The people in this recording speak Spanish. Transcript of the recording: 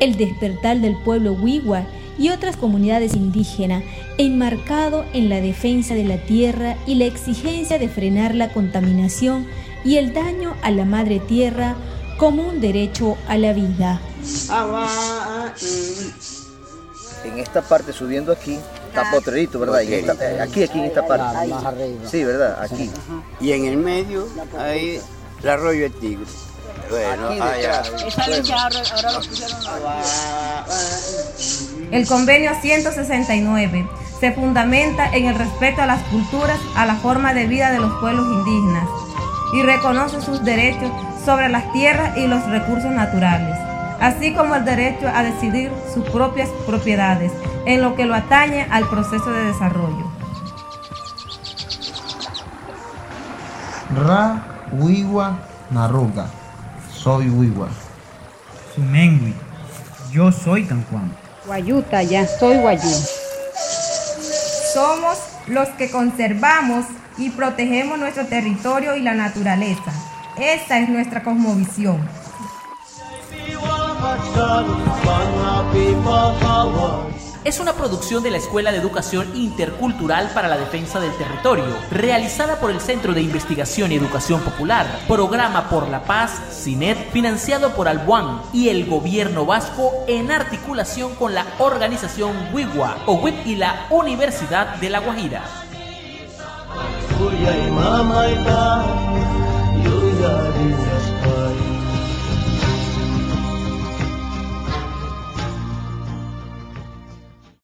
el despertar del pueblo Wiwa y otras comunidades indígenas, enmarcado en la defensa de la tierra y la exigencia de frenar la contaminación y el daño a la madre tierra como un derecho a la vida. En esta parte, subiendo aquí, está Potrerito, ¿verdad? Eh, aquí, aquí en esta parte. Sí, ¿verdad? Aquí. Y en el medio hay el arroyo de Tigre. Bueno, allá. El convenio 169 se fundamenta en el respeto a las culturas, a la forma de vida de los pueblos indígenas y reconoce sus derechos sobre las tierras y los recursos naturales, así como el derecho a decidir sus propias propiedades en lo que lo atañe al proceso de desarrollo. Ra, Wiwa, Naruga. Soy Wiwa. Sumengui. Yo soy Cancuán. Guayuta, ya soy Guayú. Somos los que conservamos y protegemos nuestro territorio y la naturaleza. Esta es nuestra cosmovisión. Es una producción de la Escuela de Educación Intercultural para la Defensa del Territorio, realizada por el Centro de Investigación y Educación Popular, Programa por la Paz, CINET, financiado por Albuán y el Gobierno Vasco en articulación con la organización WIWA o WIP y la Universidad de La Guajira.